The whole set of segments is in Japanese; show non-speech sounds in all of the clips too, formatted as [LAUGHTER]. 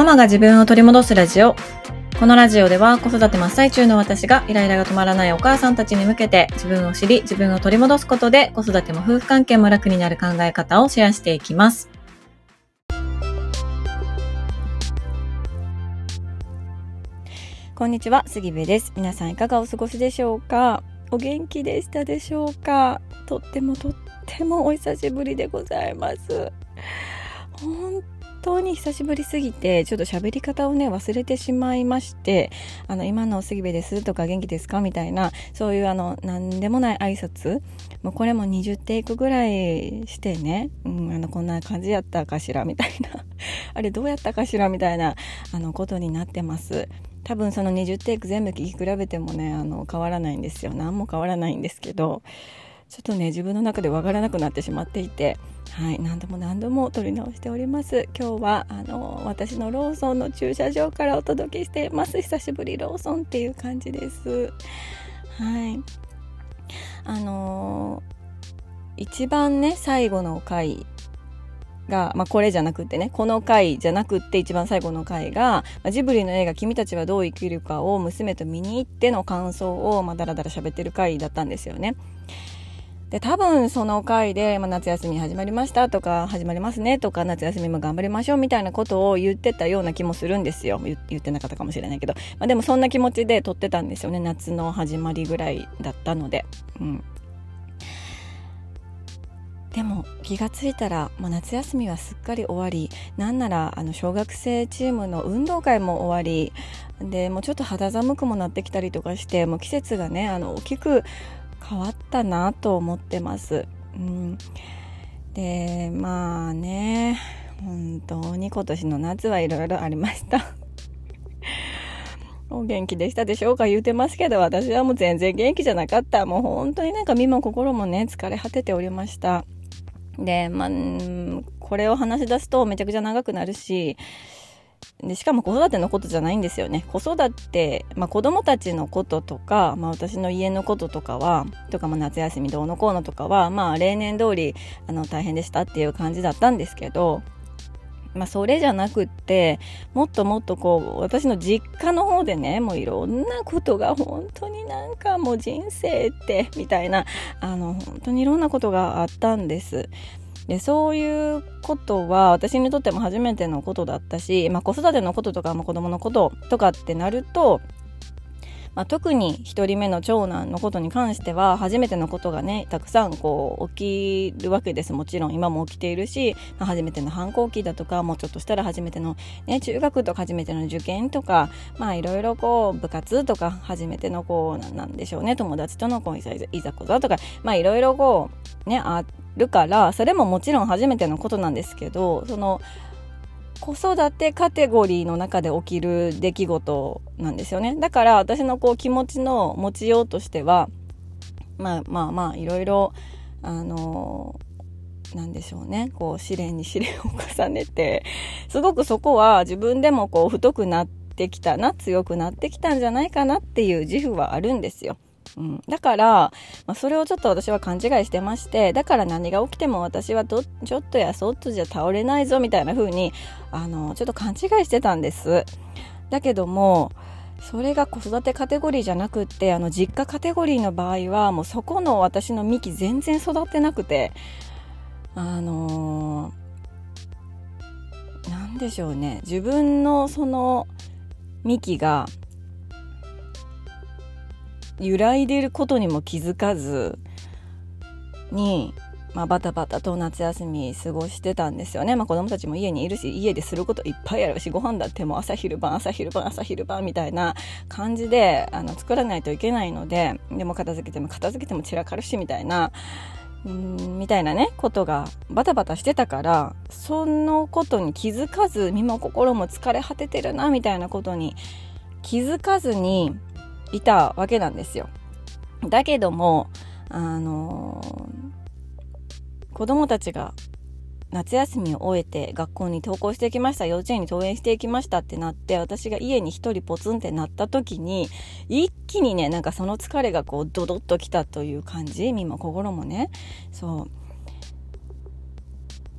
ママが自分を取り戻すラジオ。このラジオでは子育て真っ最中の私がイライラが止まらないお母さんたちに向けて自分を知り自分を取り戻すことで子育ても夫婦関係も楽になる考え方をシェアしていきます。こんにちは、杉部です。皆さんいかがお過ごしでしょうか？お元気でしたでしょうか？とってもとってもお久しぶりでございます。本当に久しぶりすぎてちょっと喋り方をね忘れてしまいまして「あの今の杉部です」とか「元気ですか?」みたいなそういうあの何でもない挨拶。もうこれも20テイクぐらいしてね、うん、あのこんな感じやったかしら？みたいな。[LAUGHS] あれどうやったかしら？みたいなあのことになってます。多分その20テイク全部聞き比べてもねあの変わらないんですよ。何も変わらないんですけど。ちょっとね自分の中でわからなくなってしまっていて、はい、何度も何度も撮り直しております。今日はあの私のローソンの駐車場からお届けしています。久しぶりローソンっていう感じです。はい。あのー、一番ね最後の回が、まあ、これじゃなくってねこの回じゃなくって一番最後の回が、まあ、ジブリの映画「君たちはどう生きるか」を娘と見に行っての感想を、まあ、だらだら喋ってる回だったんですよね。で多分その回で、まあ、夏休み始まりましたとか始まりますねとか夏休みも頑張りましょうみたいなことを言ってたような気もするんですよ。言ってなかったかもしれないけど、まあ、でもそんな気持ちで撮ってたんですよね。夏の始まりぐらいだったので、うん、でも気がついたら、まあ、夏休みはすっかり終わり。なんならあの小学生チームの運動会も終わり。でもうちょっと肌寒くもなってきたりとかしてもう季節がねあの大きく変わったなと思ってます。うん、でまあね本当に今年の夏はいろいろありました。[LAUGHS] お元気でしたでしょうか言うてますけど私はもう全然元気じゃなかったもう本当になんか身も心もね疲れ果てておりましたでまあこれを話し出すとめちゃくちゃ長くなるしでしかも子育てのことじゃないんですよね子育て、まあ、子供たちのこととか、まあ、私の家のこととかはとか、ま、夏休みどうのこうのとかは、まあ、例年通りあり大変でしたっていう感じだったんですけど、まあ、それじゃなくってもっともっとこう私の実家の方でねもういろんなことが本当になんかもう人生ってみたいなあの本当にいろんなことがあったんです。でそういうことは私にとっても初めてのことだったし、まあ、子育てのこととか、まあ、子供のこととかってなるとまあ、特に1人目の長男のことに関しては初めてのことがねたくさんこう起きるわけです。もちろん今も起きているし、まあ、初めての反抗期だとかもうちょっとしたら初めての、ね、中学とか初めての受験とかまあいろいろこう部活とか初めてのこうなんでしょうね。友達とのこういざこざとかまあいろいろこうねあるからそれももちろん初めてのことなんですけどその子育てカテゴリーの中で起きる出来事なんですよねだから私のこう気持ちの持ちようとしてはまあまあまあいろいろあのなんでしょうねこう試練に [LAUGHS] 試練を重ねてすごくそこは自分でもこう太くなってきたな強くなってきたんじゃないかなっていう自負はあるんですよ。うん、だから、まあ、それをちょっと私は勘違いしてましてだから何が起きても私はどちょっとやそっとじゃ倒れないぞみたいな風にあにちょっと勘違いしてたんです。だけどもそれが子育てカテゴリーじゃなくってあの実家カテゴリーの場合はもうそこの私の幹全然育ってなくてあのー、なんでしょうね。自分のその幹が揺らいでいることにも気づかずに、まあ、バタバタと夏休み過ごしてたんですよね、まあ、子供たちも家にいるし家ですることいっぱいあるしご飯だってもう朝昼晩朝昼晩朝昼晩みたいな感じであの作らないといけないのででも片付けても片付けても散らかるしみたいな。んみたいなねことがバタバタしてたからそのことに気づかず身も心も疲れ果ててるなみたいなことに気づかずにいたわけなんですよ。だけども、あのー、子供たちが夏休みを終えて学校に登校してきました幼稚園に登園していきましたってなって私が家に一人ポツンってなった時に一気にねなんかその疲れがこうドドッときたという感じ身も心もね。そう。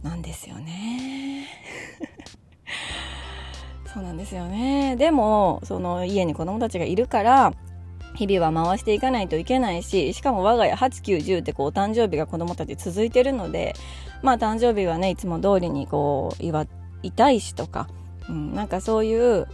なんですよね。そうなんですよね。でもその家に子供たちがいるから日々は回していかないといけないししかも我が家8910ってこうお誕生日が子供たち続いてるのでまあ誕生日はねいつも通りにこう祝いたいしとか、うん、なんかそういう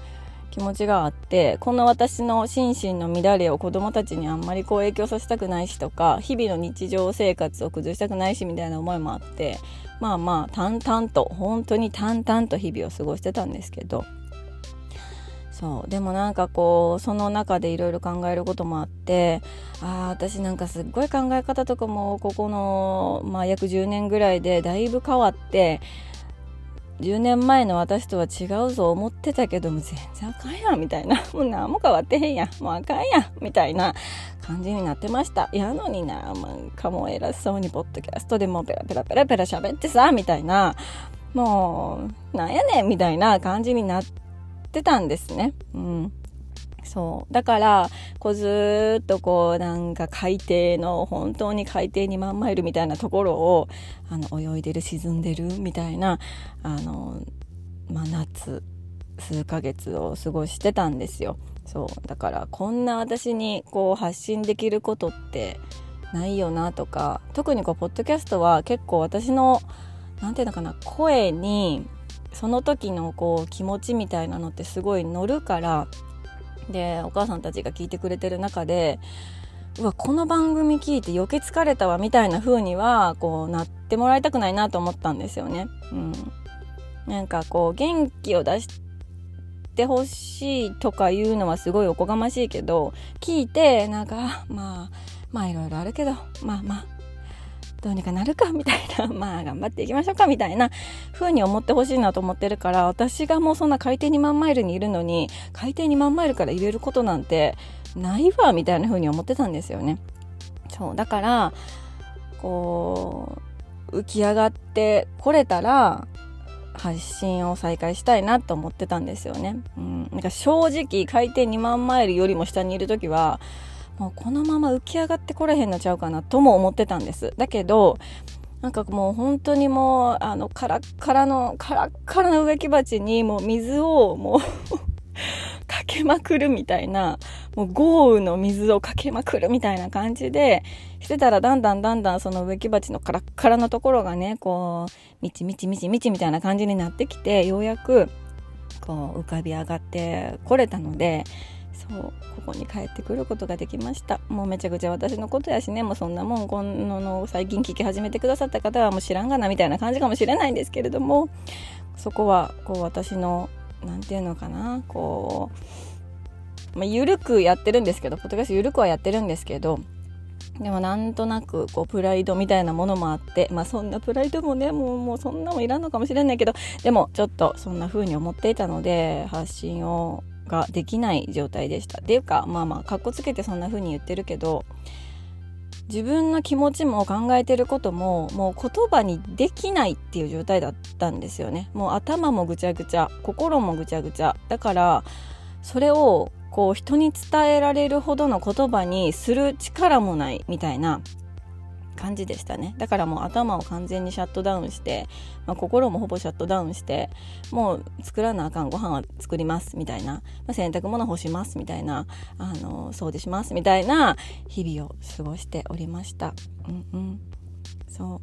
気持ちがあってこの私の心身の乱れを子供たちにあんまりこう影響させたくないしとか日々の日常生活を崩したくないしみたいな思いもあってまあまあ淡々と本当に淡々と日々を過ごしてたんですけどそう。でもなんかこうその中でいろいろ考えることもあってああ私なんかすっごい考え方とかもここの、まあ、約10年ぐらいでだいぶ変わって10年前の私とは違うぞ思ってたけども全然あかんやんみたいな。[LAUGHS] もう何も変わってへんやん。もうあかんやん。みたいな感じになってました。やのにななんかもう偉そうにポッドキャストでもペラペラペラペラ喋ってさみたいな。もうなんやねんみたいな感じになってってたんですね。うん。そう。だから、こうずっとこうなんか海底の本当に海底2万マイルみたいなところをあの泳いでる沈んでるみたいなあの、まあ、夏数ヶ月を過ごしてたんですよ。そうだからこんな私にこう発信できることってないよなとか特にこうポッドキャストは結構私の何て言うのかな声にその時のこう気持ちみたいなのってすごい乗るからでお母さんたちが聞いてくれてる中でうわこの番組聞いて余計疲れたわみたいな風にはこうなってもらいたくないなと思ったんですよね。うん、なんかこう元気を出してほしいとかいうのはすごいおこがましいけど聞いてなんかまあまあいろいろあるけどまあまあどうにかなるかみたいな [LAUGHS] まあ頑張っていきましょうかみたいな風に思ってほしいなと思ってるから私がもうそんな海底2万マイルにいるのに海底2万マイルから入れることなんてないわみたいな風に思ってたんですよね。そうだからこう浮き上がってこれたら発信を再開したいなと思ってたんですよね。うん、なんか正直海底2万マイルよりも下にいる時はもうこのまま浮き上がってこれへんのちゃうかなとも思ってたんです。だけど、なんかもう本当にもう、あの、カラッカラの、カラッカラの植木鉢にもう水をもう [LAUGHS] かけまくるみたいな、もう豪雨の水をかけまくるみたいな感じで、してたらだんだんだんだんその植木鉢のカラッカラのところがね、こう、みちみちみちみちみたいな感じになってきて、ようやく、こう浮かび上がってこれたので、そうここに帰ってくることができました。もうめちゃくちゃ私のことやしね。もうそんなもんこのの最近聞き始めてくださった方はもう知らんがなみたいな感じかもしれないんですけれども。そこはこう私の何て言うのかな。こう、まあ、緩くやってるんですけどポッドキャスト緩くはやってるんですけどでもなんとなくこうプライドみたいなものもあってまあそんなプライドもねもうもうそんなもいらんのかもしれないけどでもちょっとそんな風に思っていたので発信をができない状態でした。っていうかまあまあかっこつけてそんな風に言ってるけど自分の気持ちも考えてることももう言葉にできないっていう状態だったんですよね。もう頭もぐちゃぐちゃ心もぐちゃぐちゃだからそれをこう人に伝えられるほどの言葉にする力もないみたいな感じでしたね。だからもう頭を完全にシャットダウンして、まあ、心もほぼシャットダウンしてもう作らなあかんご飯は作りますみたいな、まあ、洗濯物干しますみたいな。あの掃除しますみたいな日々を過ごしておりました。うんうん。そ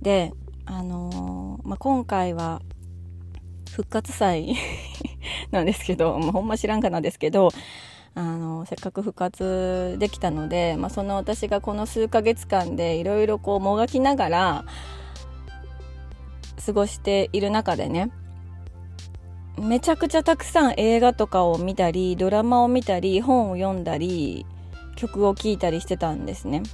う。であのー、まあ、今回は復活祭 [LAUGHS] なんですけど、まあ、ほんま知らんかなんですけどあのせっかく復活できたので、まあ、その私がこの数ヶ月間でいろいろこうもがきながら過ごしている中でねめちゃくちゃたくさん映画とかを見たりドラマを見たり本を読んだり曲を聴いたりしてたんですね。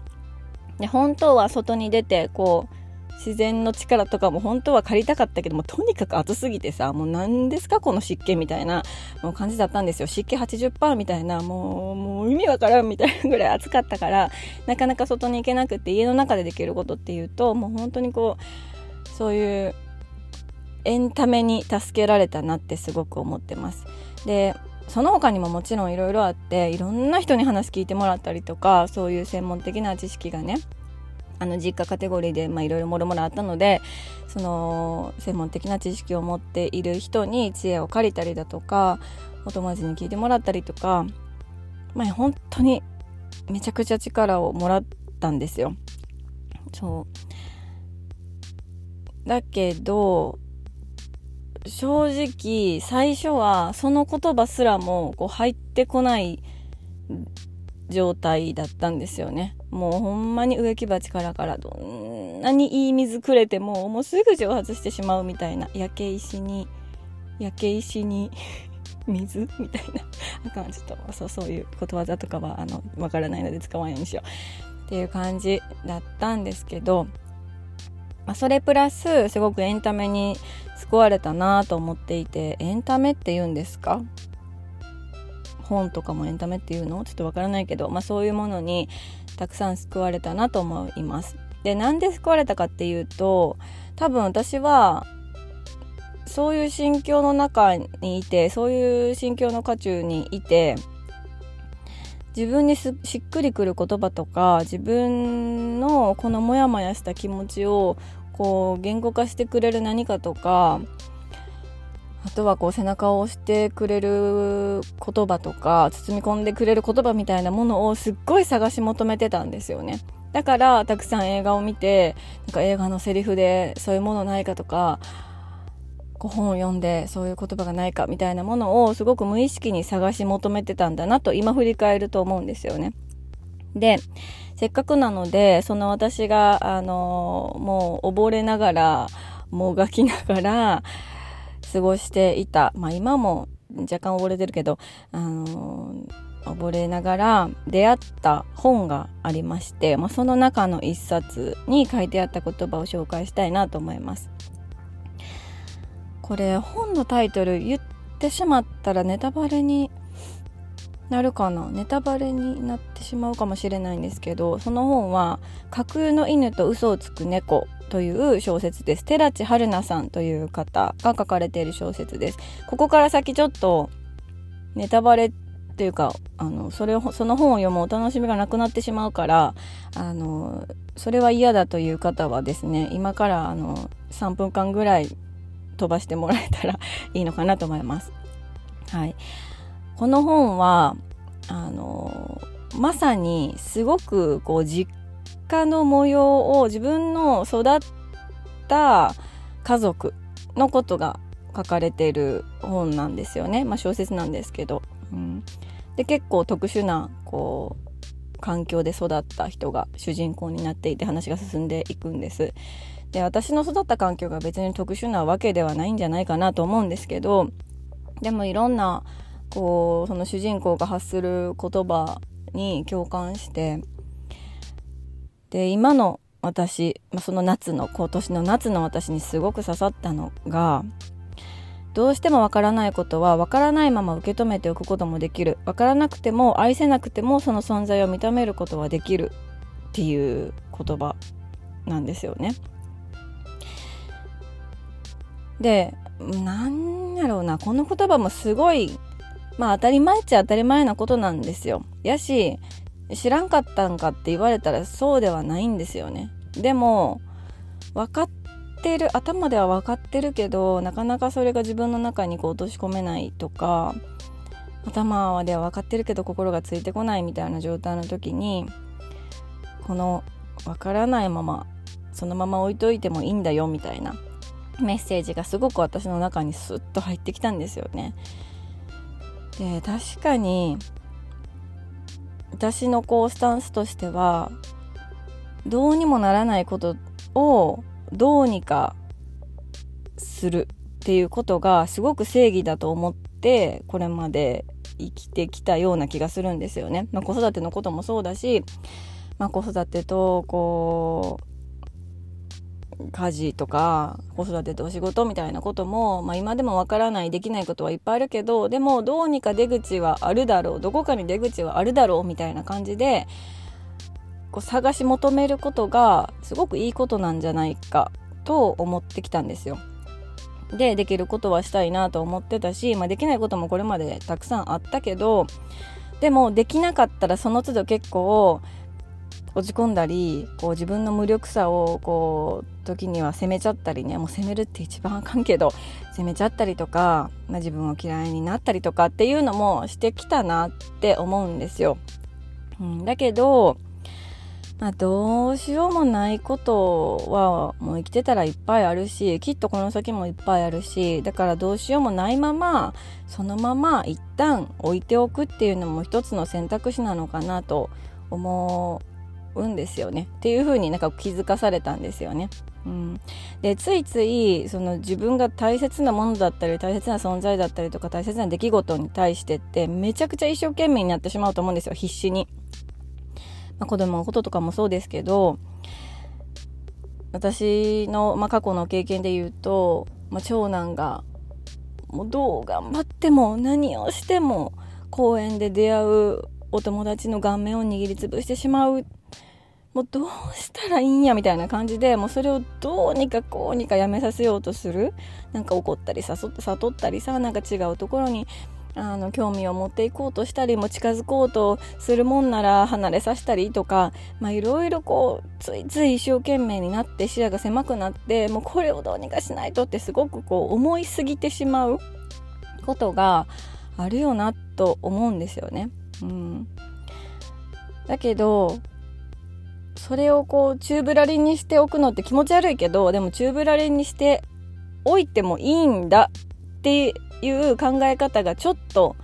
で本当は外に出てこう自然の力とかも本当は借りたかったけどもとにかく暑すぎてさもう何ですかこの湿気みたいなもう感じだったんですよ。湿気80%みたいなもうもう意味わからんみたいなぐらい暑かったからなかなか外に行けなくて家の中でできることっていうともう本当にこうそういうエンタメに助けられたなってすごく思ってます。でその他にももちろんいろいろあっていろんな人に話聞いてもらったりとかそういう専門的な知識がねあの実家カテゴリーでいろいろもろもろあったのでその専門的な知識を持っている人に知恵を借りたりだとかお友達に聞いてもらったりとかまあ本当にめちゃくちゃ力をもらったんですよ。そうだけど正直最初はその言葉すらもこう入ってこない状態だったんですよね。もうほんまに植木鉢からからどんなにいい水くれてももうすぐ蒸発してしまうみたいな焼け石に焼け石に [LAUGHS] 水みたいなあかんちょっとそうそういうことわざとかはあのわからないので使わないようにしよう。っていう感じだったんですけど、まあ、それプラスすごくエンタメに救われたなと思っていてエンタメって言うんですか？本とかもエンタメっていうの？ちょっとわからないけど、まあ、そういうものにたくさん救われたなと思います。でなんで救われたかっていうと多分私はそういう心境の中にいてそういう心境の渦中にいて自分にしっくりくる言葉とか自分のこのモヤモヤした気持ちをこう言語化してくれる何かとかあとはこう背中を押してくれる言葉とか包み込んでくれる言葉みたいなものをすっごい探し求めてたんですよね。だからたくさん映画を見てなんか映画のセリフでそういうものないかとかこう本を読んでそういう言葉がないかみたいなものをすごく無意識に探し求めてたんだなと今振り返ると思うんですよね。でせっかくなのでその私があのもう溺れながらもがきながら過ごしていた。まあ今も若干溺れてるけど、あのー、溺れながら出会った本がありまして、まあ、その中の一冊に書いてあった言葉を紹介したいなと思います。これ本のタイトル言ってしまったらネタバレになるかな？ネタバレになってしまうかもしれないんですけどその本は「架空の犬と嘘をつく猫」という小説です。寺地春菜さんという方が書かれている小説です。ここから先ちょっとネタバレっていうかあのそれをその本を読むお楽しみがなくなってしまうからあのそれは嫌だという方はですね今からあの3分間ぐらい飛ばしてもらえたら [LAUGHS] いいのかなと思います。はい、この本はあのまさにすごくこう実家の模様を自分の育った家族のことが書かれている本なんですよね、まあ、小説なんですけど、うん、で結構特殊なこう環境で育った人が主人公になっていて話が進んでいくんです。で私の育った環境が別に特殊なわけではないんじゃないかなと思うんですけどでもいろんなこうその主人公が発する言葉に共感してで今の私、その夏の今年の夏の私にすごく刺さったのがどうしてもわからないことはわからないまま受け止めておくこともできるわからなくても愛せなくてもその存在を認めることはできるっていう言葉なんですよね。でなんやろうなこの言葉もすごいまあ当たり前っちゃ当たり前なことなんですよ。やし、知らんかったんかって言われたらそうではないんですよね。でも、分かってる、頭では分かってるけど、なかなかそれが自分の中にこう落とし込めないとか、頭では分かってるけど心がついてこないみたいな状態の時に、この分からないまま、そのまま置いといてもいいんだよみたいなメッセージがすごく私の中にスッと入ってきたんですよね。で確かに私のこうスタンスとしてはどうにもならないことをどうにかするっていうことがすごく正義だと思ってこれまで生きてきたような気がするんですよね。まあ、子育てのこともそうだし、まあ、子育てとこう家事とか子育てとお仕事みたいなことも、まあ、今でもわからないできないことはいっぱいあるけどでもどうにか出口はあるだろうどこかに出口はあるだろうみたいな感じでこう探し求めることがすごくいいことなんじゃないかと思ってきたんですよ。でできることはしたいなと思ってたし、まあ、できないこともこれまでたくさんあったけどでもできなかったらその都度結構落ち込んだりこう自分の無力さをこう時には責めちゃったりねもう責めるって一番あかんけど責めちゃったりとか、まあ、自分を嫌いになったりとかっていうのもしてきたなって思うんですよ。うん、だけど、まあ、どうしようもないことはもう生きてたらいっぱいあるしきっとこの先もいっぱいあるしだからどうしようもないままそのまま一旦置いておくっていうのも一つの選択肢なのかなと思うんですよねっていうふうになんか気づかされたんですよね。うん、でついついその自分が大切なものだったり大切な存在だったりとか大切な出来事に対してってめちゃくちゃ一生懸命になってしまうと思うんですよ必死に。まあ、子供のこととかもそうですけど私の、まあ、過去の経験で言うと、まあ、長男がもうどう頑張っても何をしても公園で出会うお友達の顔面を握りつぶしてしまうもうどうしたらいいんやみたいな感じでもうそれをどうにかこうにかやめさせようとする？なんか怒ったり誘悟ったりさなんか違うところにあの興味を持っていこうとしたりも近づこうとするもんなら離れさせたりとかいろいろこうついつい一生懸命になって視野が狭くなってもうこれをどうにかしないとってすごくこう思いすぎてしまうことがあるよなと思うんですよね。うん、だけどそれをこう宙ぶらりんにしておくのって気持ち悪いけどでも宙ぶらりんにしておいてもいいんだっていう考え方がちょっと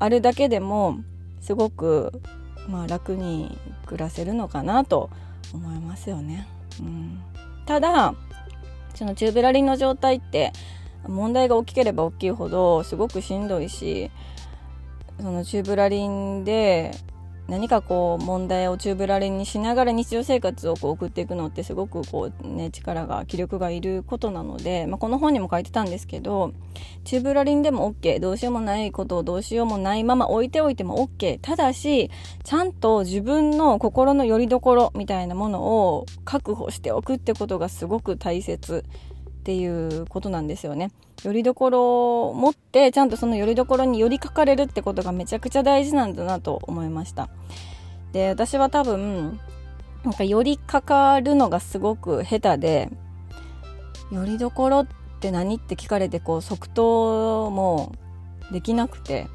あるだけでもすごく、まあ、楽に暮らせるのかなと思いますよね。うん、ただその宙ぶらりんの状態って問題が大きければ大きいほどすごくしんどいしその宙ぶらりんで何かこう問題を宙ぶらりんにしながら日常生活をこう送っていくのってすごくこうね力が気力がいることなので、まあ、この本にも書いてたんですけど宙ぶらりんでも OK どうしようもないことをどうしようもないまま置いておいても OK ただしちゃんと自分の心の拠り所みたいなものを確保しておくってことがすごく大切。っていうことなんですよね。よりどころを持ってちゃんとそのよりどころに寄りかかれるってことがめちゃくちゃ大事なんだなと思いましたで私は多分なんか寄りかかるのがすごく下手でよりどころって何って聞かれてこう即答もできなくて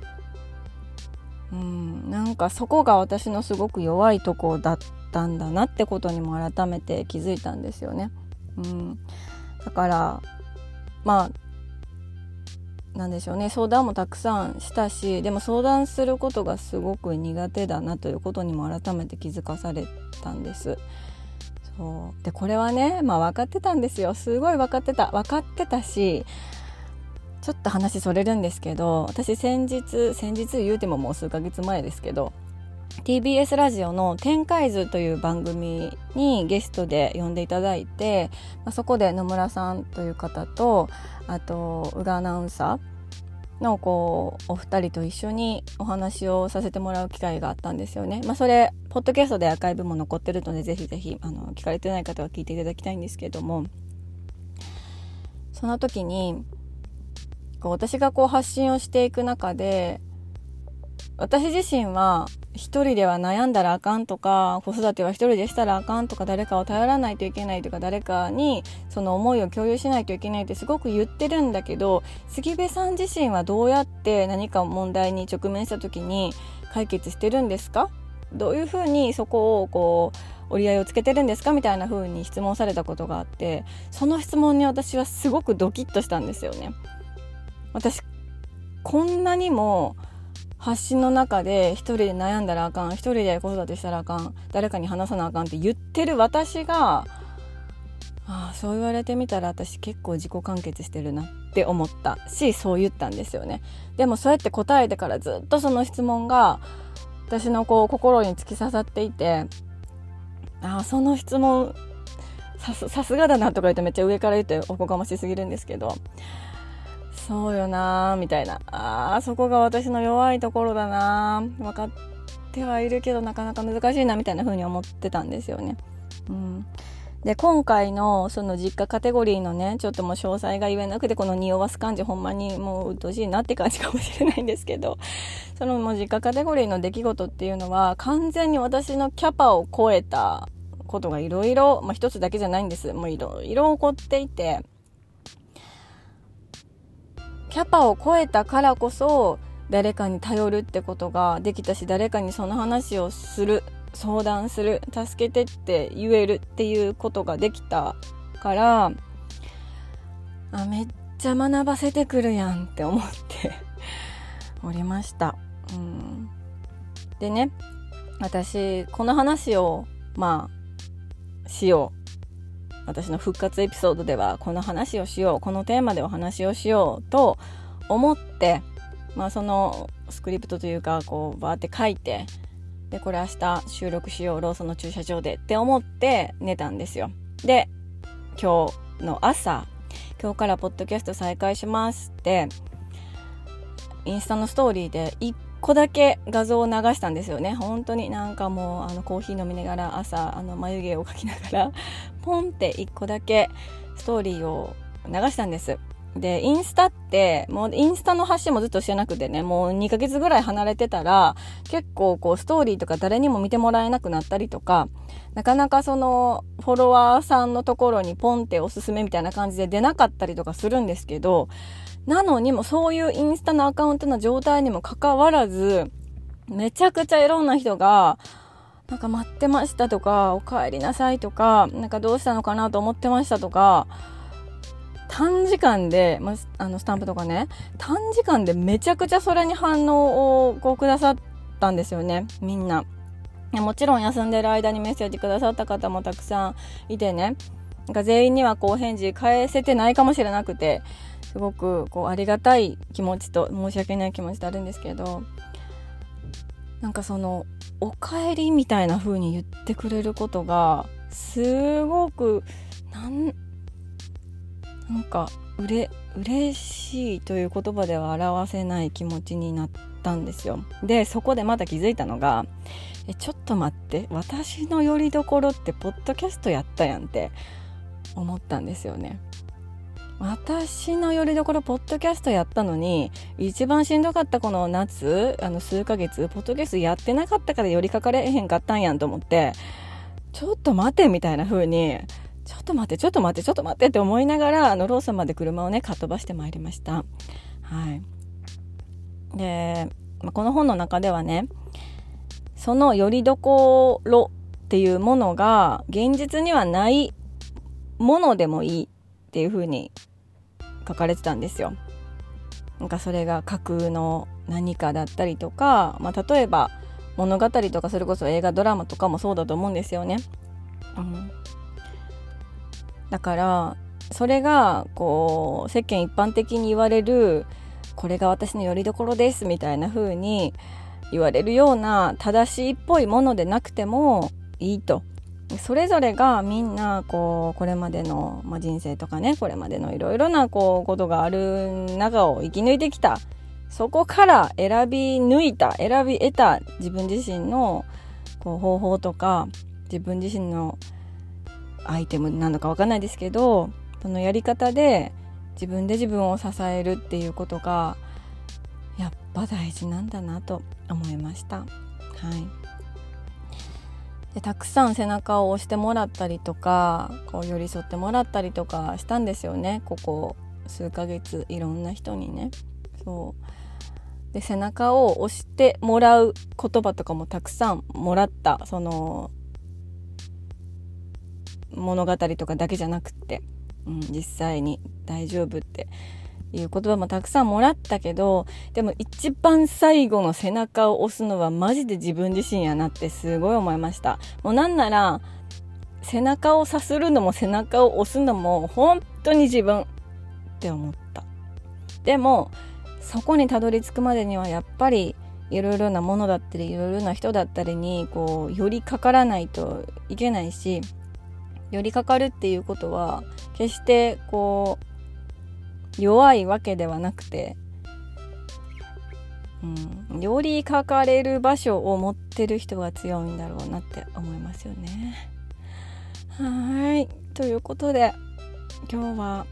うんなんかそこが私のすごく弱いとこだったんだなってことにも改めて気づいたんですよね。うん、だからまあなんでしょうね。相談もたくさんしたしでも相談することがすごく苦手だなということにも改めて気づかされたんです。そう。でこれはねまあ分かってたんですよ。すごい分かってた。分かってたしちょっと話それるんですけど私先日先日言うてももう数ヶ月前ですけど TBS ラジオの「展開図」という番組にゲストで呼んでいただいて、まあ、そこで野村さんという方とあと宇賀アナウンサーのこうお二人と一緒にお話をさせてもらう機会があったんですよね。まあ、それポッドキャストでアーカイブも残ってるのでぜひぜひあの聞かれてない方は聞いていただきたいんですけれどもその時にこう私がこう発信をしていく中で私自身は一人では悩んだらあかんとか子育ては一人でしたらあかんとか誰かを頼らないといけないとか誰かにその思いを共有しないといけないってすごく言ってるんだけど杉部さん自身はどうやって何か問題に直面した時に解決してるんですか？どういうふうにそこをこう折り合いをつけてるんですか？みたいな風に質問されたことがあってその質問に私はすごくドキッとしたんですよね。私こんなにも発信の中で一人で悩んだらあかん一人で子育てしたらあかん誰かに話さなあかんって言ってる私がああそう言われてみたら私結構自己完結してるなって思ったしそう言ったんですよね。でもそうやって答えてからずっとその質問が私のこう心に突き刺さっていてああその質問さすがだなとか言ってめっちゃ上から言っておこがましすぎるんですけどそうよなーみたいなあーそこが私の弱いところだな分かってはいるけどなかなか難しいなみたいな風に思ってたんですよね。うんで今回のその実家カテゴリーのねちょっともう詳細が言えなくてこの匂わす感じほんまにもう鬱陶しいなって感じかもしれないんですけど [LAUGHS] そのもう実家カテゴリーの出来事っていうのは完全に私のキャパを超えたことがいろいろ、まあ一つだけじゃないんです。もういろいろ起こっていて、キャパを超えたからこそ、誰かに頼るってことができたし、誰かにその話をする、相談する、助けてって言えるっていうことができたから、あ、めっちゃ学ばせてくるやんって思っておりました。うん、でね、私、この話を、まあ、しよう。私の復活エピソードではこの話をしよう。このテーマでお話をしようと思って、まあそのスクリプトというか、こう、バーって書いて、で、これ明日収録しよう。ローソンの駐車場でって思って寝たんですよ。で、今日の朝、今日からポッドキャスト再開しますって、インスタのストーリーで1個だけ画像を流したんですよね本当になんかもうあのコーヒー飲みながら朝あの眉毛を描きながらポンって1個だけストーリーを流したんです。で、インスタって、もうインスタの発信もずっとしてなくてね、もう2ヶ月ぐらい離れてたら、結構こうストーリーとか誰にも見てもらえなくなったりとか、なかなかそのフォロワーさんのところにポンっておすすめみたいな感じで出なかったりとかするんですけど、なのにもそういうインスタのアカウントの状態にもかかわらず、めちゃくちゃいろんな人が、なんか待ってましたとか、お帰りなさいとか、なんかどうしたのかなと思ってましたとか、短時間で、まあ、のスタンプとかね、短時間でめちゃくちゃそれに反応をこうくださったんですよね、みんな。もちろん休んでる間にメッセージくださった方もたくさんいてね、なんか全員にはこう返事返せてないかもしれなくて、すごくこうありがたい気持ちと申し訳ない気持ちとあるんですけどなんかその「おかえり」みたいな風に言ってくれることがすごくなんなんかうれ嬉しいという言葉では表せない気持ちになったんですよ。でそこでまた気づいたのが「えちょっと待って私の拠り所ってポッドキャストやったやん」って思ったんですよね。私のよりどころポッドキャストやったのに一番しんどかったこの夏あの数ヶ月ポッドキャストやってなかったから寄りかかれへんかったんやんと思ってちょっと待てみたいな風にちょっと待ってちょっと待ってちょっと待ってって思いながらあのローソンまで車をねかっ飛ばしてまいりました。はい。で、まあ、この本の中ではねそのよりどころっていうものが現実にはないものでもいいっていう風に書かれてたんですよ。なんかそれが架空の何かだったりとか、まあ、例えば物語とかそれこそ映画ドラマとかもそうだと思うんですよね。うん、だからそれがこう世間一般的に言われるこれが私の拠り所ですみたいな風に言われるような正しいっぽいものでなくてもいいとそれぞれがみんなこうこれまでの、まあ、人生とかねこれまでのいろいろなこうことがある中を生き抜いてきたそこから選び抜いた選び得た自分自身のこう方法とか自分自身のアイテムなのかわかんないですけどそのやり方で自分で自分を支えるっていうことがやっぱ大事なんだなと思いました。はいでたくさん背中を押してもらったりとかこう寄り添ってもらったりとかしたんですよね。ここ数ヶ月いろんな人にね。そう。で背中を押してもらう言葉とかもたくさんもらった。その物語とかだけじゃなくって、うん、実際に。大丈夫って。いう言葉もたくさんもらったけど、でも一番最後の背中を押すのはマジで自分自身やなってすごい思いました。もうなんなら、背中をさするのも背中を押すのも本当に自分って思った。でも、そこにたどり着くまでにはやっぱりいろいろなものだったりいろいろな人だったりにこう寄りかからないといけないし寄りかかるっていうことは決してこう弱いわけではなくて、うん、より書かれる場所を持ってる人が強いんだろうなって思いますよね。はい。ということで、今日は、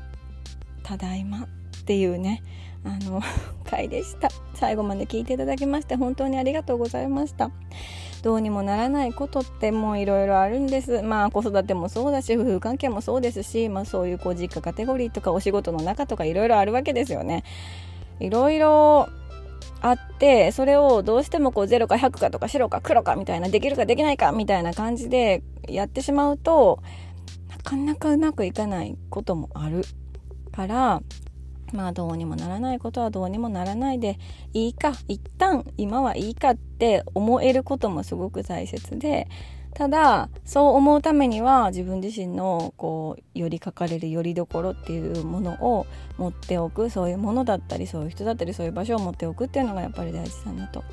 ただいまっていうね、あの、[LAUGHS] 回でした。最後まで聞いていただきまして、本当にありがとうございました。どうにもならないことってもういろいろあるんです。まあ子育てもそうだし夫婦関係もそうですし、まあ、そういうこう実家カテゴリーとかお仕事の中とかいろいろあるわけですよね。いろいろあってそれをどうしてもこう0か100かとか白か黒かみたいなできるかできないかみたいな感じでやってしまうとなかなかうまくいかないこともあるからまあどうにもならないことはどうにもならないでいいか。一旦今はいいかって思えることもすごく大切で。ただそう思うためには自分自身のこう寄りかかれるよりどころっていうものを持っておく。そういうものだったりそういう人だったりそういう場所を持っておくっていうのがやっぱり大事だなと。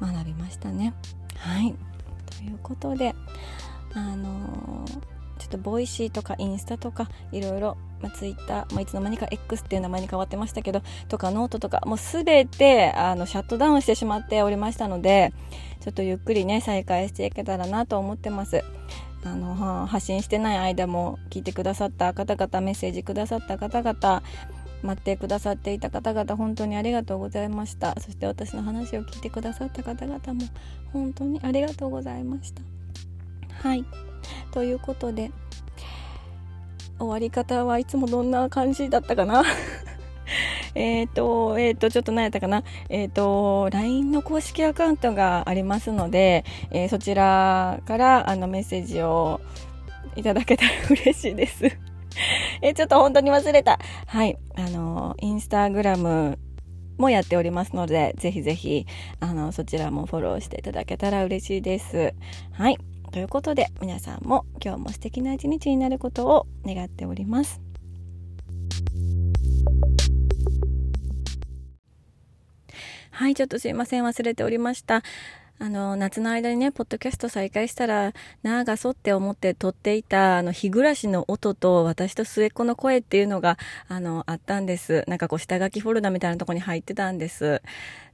学びましたね。はい。ということであのーちょっと Voicy とかインスタとかいろいろ、まあ、ツイッター、まあ、いつの間にか X っていう名前に変わってましたけどとかノートとかもう全てあのシャットダウンしてしまっておりましたのでちょっとゆっくりね再開していけたらなと思ってます。あの発信してない間も聞いてくださった方々メッセージくださった方々待ってくださっていた方々本当にありがとうございました。そして私の話を聞いてくださった方々も本当にありがとうございました。はい。ということで終わり方はいつもどんな感じだったかな？[LAUGHS] えっと、えっ、ー、と、ちょっと何やったかな？えっ、ー、と、LINE の公式アカウントがありますので、えー、そちらからあのメッセージをいただけたら嬉しいです。[LAUGHS] えちょっと本当に忘れた。はい。あの、インスタグラムもやっておりますので、ぜひぜひ、あの、そちらもフォローしていただけたら嬉しいです。はい。ということで、皆さんも今日も素敵な一日になることを願っております。はい、ちょっとすいません。忘れておりました。あの、夏の間にね、ポッドキャスト再開したら、ながそって思って撮っていた、あの、日暮らしの音と私と末っ子の声っていうのが、あの、あったんです。なんかこう、下書きフォルダみたいなとこに入ってたんです。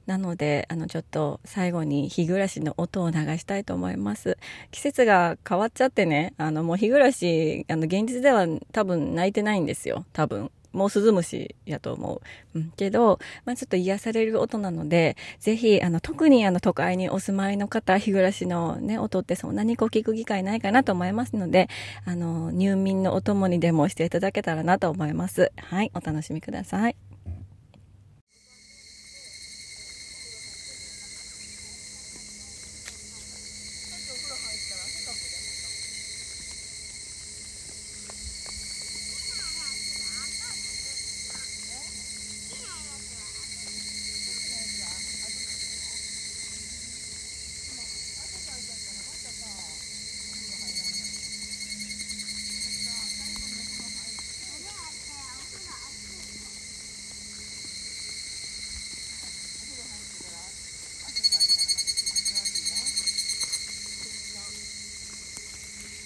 なので、あの、ちょっと最後に日暮らしの音を流したいと思います。季節が変わっちゃってね、あの、もう日暮らし、あの、現実では多分泣いてないんですよ。多分。もうスズムシやと思う。うん、けど、まあ、ちょっと癒される音なので、ぜひ、あの、特にあの、都会にお住まいの方、日暮らしのね、音ってそんなにこう聞く機会ないかなと思いますので、あの、入眠のお供にでもしていただけたらなと思います。はい、お楽しみください。